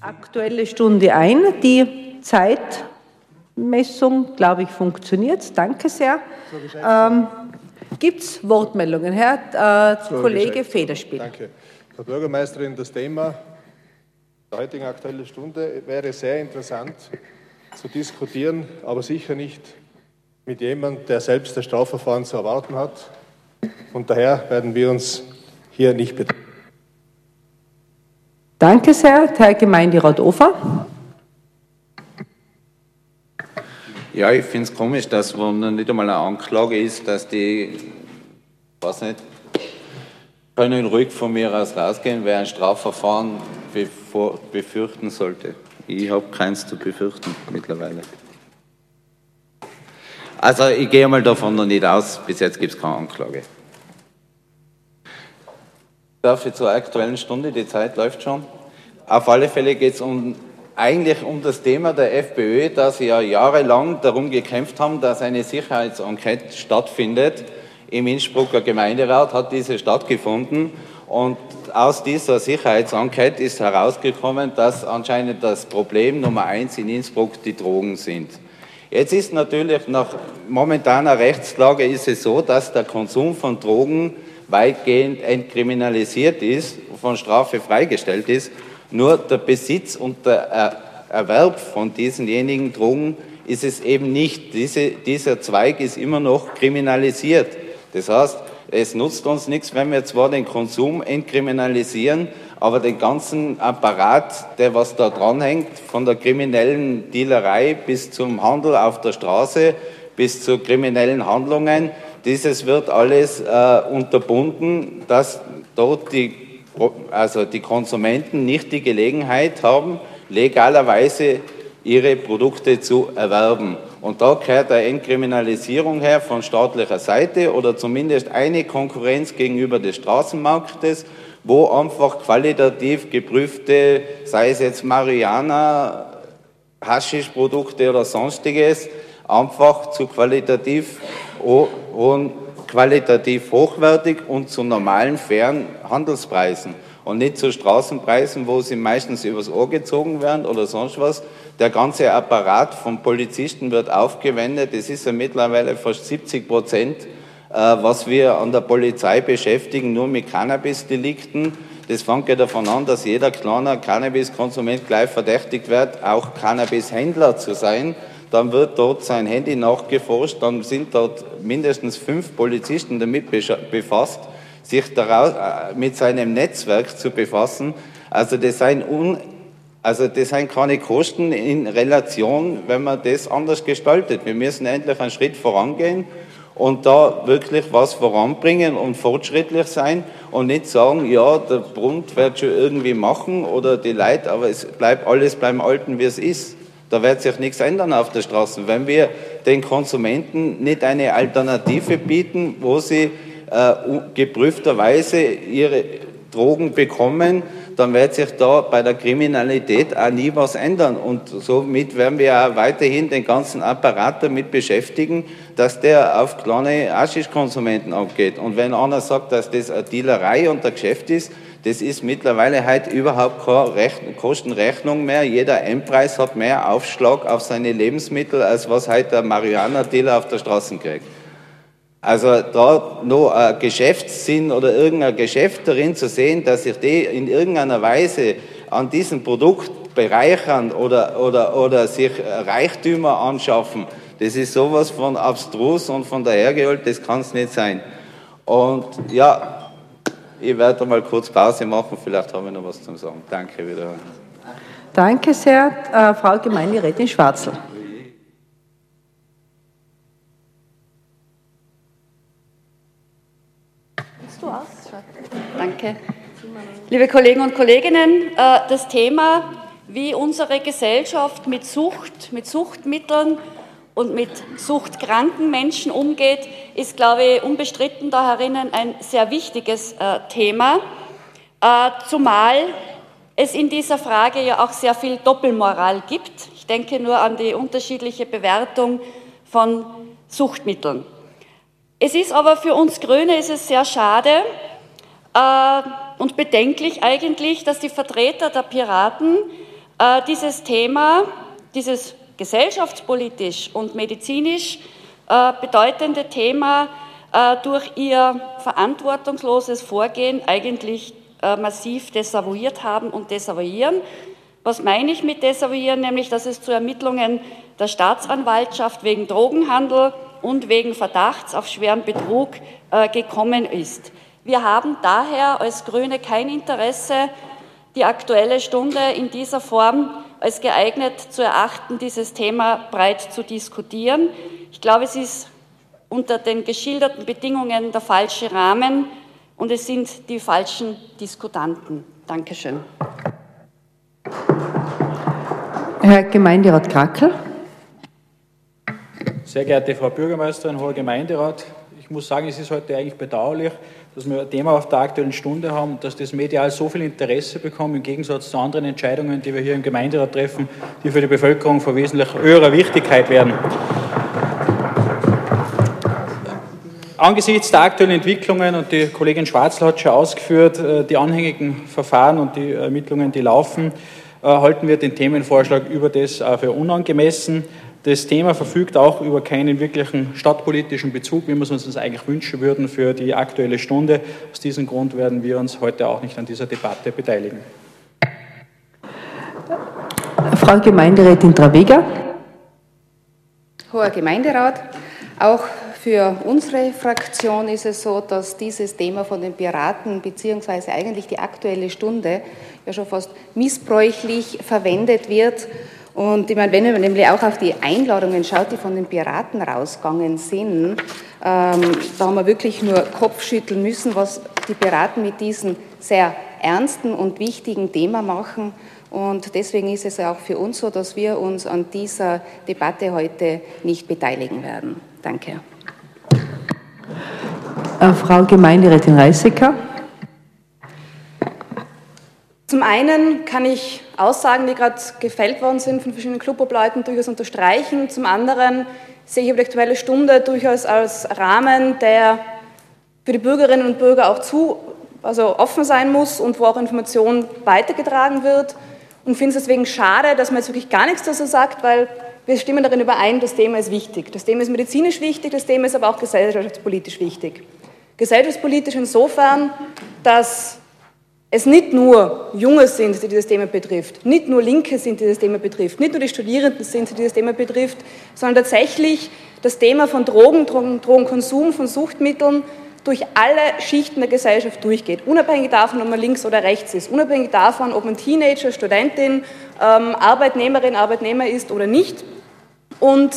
Aktuelle Stunde ein. Die Zeitmessung, glaube ich, funktioniert. Danke sehr. Ähm, Gibt es Wortmeldungen? Herr äh, Kollege Federspiel. Danke. Frau Bürgermeisterin, das Thema der heutigen Aktuellen Stunde wäre sehr interessant zu diskutieren, aber sicher nicht mit jemandem, der selbst das Strafverfahren zu erwarten hat. Und daher werden wir uns hier nicht beteiligen. Danke sehr, Herr Gemeinderat Ofer. Ja, ich finde es komisch, dass wenn nicht einmal eine Anklage ist, dass die, weiß nicht, können ruhig von mir aus rausgehen, wer ein Strafverfahren bevor, befürchten sollte. Ich habe keins zu befürchten mittlerweile. Also ich gehe mal davon noch nicht aus, bis jetzt gibt es keine Anklage. Darf ich zur aktuellen Stunde, die Zeit läuft schon. Auf alle Fälle geht es um, eigentlich um das Thema der FPÖ, dass sie ja jahrelang darum gekämpft haben, dass eine Sicherheitsenquete stattfindet. Im Innsbrucker Gemeinderat hat diese stattgefunden und aus dieser Sicherheitsenquete ist herausgekommen, dass anscheinend das Problem Nummer eins in Innsbruck die Drogen sind. Jetzt ist natürlich nach momentaner Rechtslage ist es so, dass der Konsum von Drogen weitgehend entkriminalisiert ist, von Strafe freigestellt ist. Nur der Besitz und der Erwerb von diesenjenigen Drogen ist es eben nicht. Diese, dieser Zweig ist immer noch kriminalisiert. Das heißt, es nutzt uns nichts, wenn wir zwar den Konsum entkriminalisieren, aber den ganzen Apparat, der was da dranhängt, von der kriminellen Dealerei bis zum Handel auf der Straße, bis zu kriminellen Handlungen, dieses wird alles äh, unterbunden, dass dort die, also die Konsumenten nicht die Gelegenheit haben, legalerweise ihre Produkte zu erwerben. Und da gehört eine Entkriminalisierung her von staatlicher Seite oder zumindest eine Konkurrenz gegenüber des Straßenmarktes, wo einfach qualitativ geprüfte, sei es jetzt Mariana, Haschischprodukte oder sonstiges, einfach zu qualitativ, und qualitativ hochwertig und zu normalen, fairen Handelspreisen und nicht zu Straßenpreisen, wo sie meistens übers Ohr gezogen werden oder sonst was. Der ganze Apparat von Polizisten wird aufgewendet. Es ist ja mittlerweile fast 70 Prozent, äh, was wir an der Polizei beschäftigen, nur mit Cannabis-Delikten. Das fängt ja davon an, dass jeder kleine Cannabis-Konsument gleich verdächtigt wird, auch Cannabis-Händler zu sein. Dann wird dort sein Handy nachgeforscht, dann sind dort mindestens fünf Polizisten damit befasst sich äh, mit seinem Netzwerk zu befassen. Also das sind, un, also das sind keine Kosten in Relation, wenn man das anders gestaltet. Wir müssen endlich einen Schritt vorangehen und da wirklich was voranbringen und fortschrittlich sein und nicht sagen, ja, der Bund wird schon irgendwie machen oder die Leute, aber es bleibt alles beim Alten, wie es ist. Da wird sich nichts ändern auf der Straße. Wenn wir den Konsumenten nicht eine Alternative bieten, wo sie äh, geprüfterweise ihre Drogen bekommen, dann wird sich da bei der Kriminalität auch nie was ändern. Und somit werden wir auch weiterhin den ganzen Apparat damit beschäftigen, dass der auf kleine Aschischkonsumenten abgeht. Und wenn einer sagt, dass das eine Dealerei und ein Geschäft ist, das ist mittlerweile halt überhaupt keine Kostenrechnung mehr. Jeder Endpreis hat mehr Aufschlag auf seine Lebensmittel, als was heute der Marihuana-Dealer auf der Straße kriegt. Also da noch ein Geschäftssinn oder irgendein Geschäft darin zu sehen, dass sich die in irgendeiner Weise an diesem Produkt bereichern oder, oder, oder sich Reichtümer anschaffen, das ist sowas von abstrus und von dahergeholt, das kann es nicht sein. Und ja, ich werde mal kurz Pause machen, vielleicht haben wir noch was zu sagen. Danke wieder. Danke sehr, äh, Frau Gemeinderätin Schwarzel. du aus? Danke. Liebe Kollegen und Kolleginnen, äh, das Thema, wie unsere Gesellschaft mit Sucht, mit Suchtmitteln und mit suchtkranken Menschen umgeht, ist, glaube ich, unbestritten da herinnen ein sehr wichtiges äh, Thema, äh, zumal es in dieser Frage ja auch sehr viel Doppelmoral gibt. Ich denke nur an die unterschiedliche Bewertung von Suchtmitteln. Es ist aber für uns Grüne ist es sehr schade äh, und bedenklich eigentlich, dass die Vertreter der Piraten äh, dieses Thema, dieses gesellschaftspolitisch und medizinisch äh, bedeutende Thema äh, durch ihr verantwortungsloses Vorgehen eigentlich äh, massiv desavouiert haben und desavouieren. Was meine ich mit desavouieren? Nämlich, dass es zu Ermittlungen der Staatsanwaltschaft wegen Drogenhandel und wegen Verdachts auf schweren Betrug gekommen ist. Wir haben daher als Grüne kein Interesse, die Aktuelle Stunde in dieser Form als geeignet zu erachten, dieses Thema breit zu diskutieren. Ich glaube, es ist unter den geschilderten Bedingungen der falsche Rahmen und es sind die falschen Diskutanten. Dankeschön. Herr Gemeinderat Krakel. Sehr geehrte Frau Bürgermeisterin, hoher Gemeinderat, ich muss sagen, es ist heute eigentlich bedauerlich, dass wir ein Thema auf der Aktuellen Stunde haben, dass das medial so viel Interesse bekommt, im Gegensatz zu anderen Entscheidungen, die wir hier im Gemeinderat treffen, die für die Bevölkerung von wesentlich höherer Wichtigkeit werden. Angesichts der aktuellen Entwicklungen, und die Kollegin Schwarzl hat schon ausgeführt, äh, die anhängigen Verfahren und die Ermittlungen, die laufen, äh, halten wir den Themenvorschlag über das für unangemessen. Das Thema verfügt auch über keinen wirklichen stadtpolitischen Bezug, wie wir es uns eigentlich wünschen würden für die aktuelle Stunde. Aus diesem Grund werden wir uns heute auch nicht an dieser Debatte beteiligen. Frau Gemeinderätin Travega. Hoher Gemeinderat, auch für unsere Fraktion ist es so, dass dieses Thema von den Piraten beziehungsweise eigentlich die aktuelle Stunde ja schon fast missbräuchlich verwendet wird und ich meine, wenn man nämlich auch auf die Einladungen schaut, die von den Piraten rausgegangen sind, ähm, da haben wir wirklich nur Kopfschütteln müssen, was die Piraten mit diesem sehr ernsten und wichtigen Thema machen. Und deswegen ist es auch für uns so, dass wir uns an dieser Debatte heute nicht beteiligen werden. Danke. Äh, Frau Gemeinderätin Reisecker. Zum einen kann ich Aussagen, die gerade gefällt worden sind von verschiedenen Clubobleuten, durchaus unterstreichen. Zum anderen sehe ich die Aktuelle Stunde durchaus als Rahmen, der für die Bürgerinnen und Bürger auch zu, also offen sein muss und wo auch Information weitergetragen wird. Und finde es deswegen schade, dass man jetzt wirklich gar nichts dazu sagt, weil wir stimmen darin überein, das Thema ist wichtig. Das Thema ist medizinisch wichtig, das Thema ist aber auch gesellschaftspolitisch wichtig. Gesellschaftspolitisch insofern, dass es nicht nur Junge sind, die dieses Thema betrifft, nicht nur Linke sind, die dieses Thema betrifft, nicht nur die Studierenden sind, die dieses Thema betrifft, sondern tatsächlich das Thema von Drogen, Drogen Drogenkonsum, von Suchtmitteln durch alle Schichten der Gesellschaft durchgeht, unabhängig davon, ob man links oder rechts ist, unabhängig davon, ob man Teenager, Studentin, ähm, Arbeitnehmerin, Arbeitnehmer ist oder nicht. Und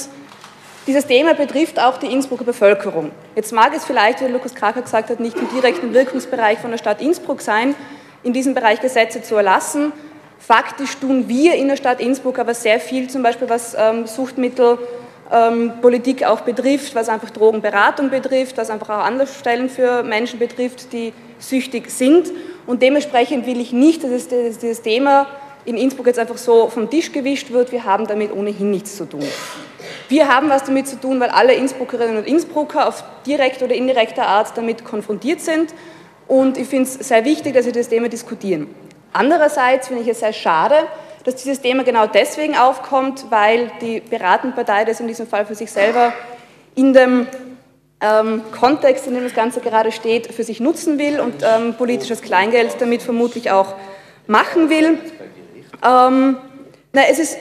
dieses Thema betrifft auch die Innsbrucker Bevölkerung. Jetzt mag es vielleicht, wie Lukas Kraker gesagt hat, nicht im direkten Wirkungsbereich von der Stadt Innsbruck sein, in diesem Bereich Gesetze zu erlassen. Faktisch tun wir in der Stadt Innsbruck aber sehr viel, zum Beispiel was ähm, Suchtmittelpolitik ähm, auch betrifft, was einfach Drogenberatung betrifft, was einfach auch Anlaufstellen für Menschen betrifft, die süchtig sind. Und dementsprechend will ich nicht, dass dieses Thema in Innsbruck jetzt einfach so vom Tisch gewischt wird. Wir haben damit ohnehin nichts zu tun. Wir haben was damit zu tun, weil alle Innsbruckerinnen und Innsbrucker auf direkte oder indirekte Art damit konfrontiert sind. Und ich finde es sehr wichtig, dass wir das Thema diskutieren. Andererseits finde ich es sehr schade, dass dieses Thema genau deswegen aufkommt, weil die Piratenpartei das in diesem Fall für sich selber in dem ähm, Kontext, in dem das Ganze gerade steht, für sich nutzen will und ähm, politisches Kleingeld damit vermutlich auch machen will. Ähm, na, es ist,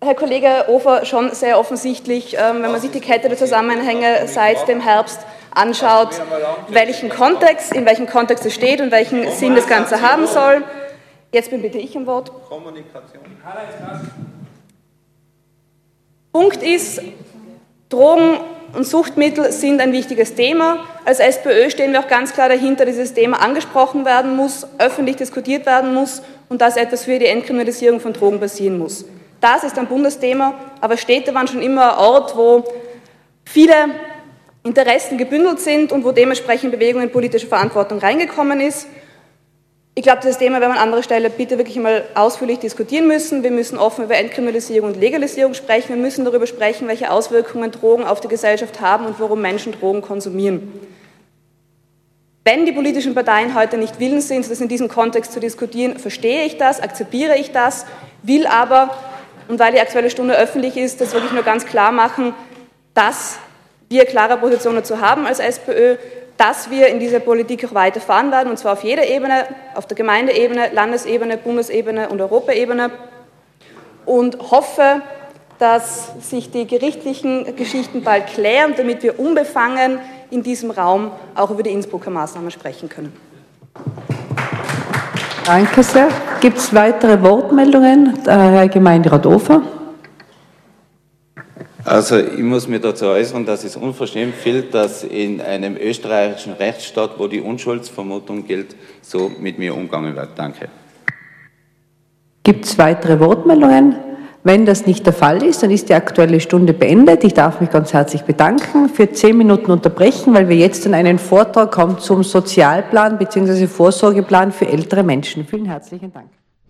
Herr Kollege Ofer, schon sehr offensichtlich, ähm, wenn man sich die Kette der Zusammenhänge seit dem Herbst anschaut, welchen Kontext, in welchem Kontext es steht und welchen Sinn das Ganze haben soll. Jetzt bin bitte ich im Wort. Kommunikation. Punkt ist, Drogen und Suchtmittel sind ein wichtiges Thema. Als SPÖ stehen wir auch ganz klar dahinter, dass dieses Thema angesprochen werden muss, öffentlich diskutiert werden muss und dass etwas für die Entkriminalisierung von Drogen passieren muss. Das ist ein Bundesthema, aber Städte waren schon immer ein Ort, wo viele Interessen gebündelt sind und wo dementsprechend Bewegung in politische Verantwortung reingekommen ist. Ich glaube, das Thema werden wir an anderer Stelle bitte wirklich mal ausführlich diskutieren müssen. Wir müssen offen über Entkriminalisierung und Legalisierung sprechen. Wir müssen darüber sprechen, welche Auswirkungen Drogen auf die Gesellschaft haben und warum Menschen Drogen konsumieren. Wenn die politischen Parteien heute nicht willens sind, das in diesem Kontext zu diskutieren, verstehe ich das, akzeptiere ich das. will aber, und weil die Aktuelle Stunde öffentlich ist, das wirklich nur ganz klar machen, dass wir klare Positionen dazu haben als SPÖ, dass wir in dieser Politik auch weiterfahren werden, und zwar auf jeder Ebene, auf der Gemeindeebene, Landesebene, Bundesebene und Europaebene. Und hoffe, dass sich die gerichtlichen Geschichten bald klären, damit wir unbefangen in diesem Raum auch über die Innsbrucker Maßnahmen sprechen können. Danke sehr. Gibt es weitere Wortmeldungen? Äh, Herr Gemeinderat Ofer. Also ich muss mir dazu äußern, dass es unverschämt fehlt, dass in einem österreichischen Rechtsstaat, wo die Unschuldsvermutung gilt, so mit mir umgegangen wird. Danke. Gibt es weitere Wortmeldungen? Wenn das nicht der Fall ist, dann ist die Aktuelle Stunde beendet. Ich darf mich ganz herzlich bedanken, für zehn Minuten unterbrechen, weil wir jetzt in einen Vortrag kommen zum Sozialplan bzw. Vorsorgeplan für ältere Menschen. Vielen herzlichen Dank.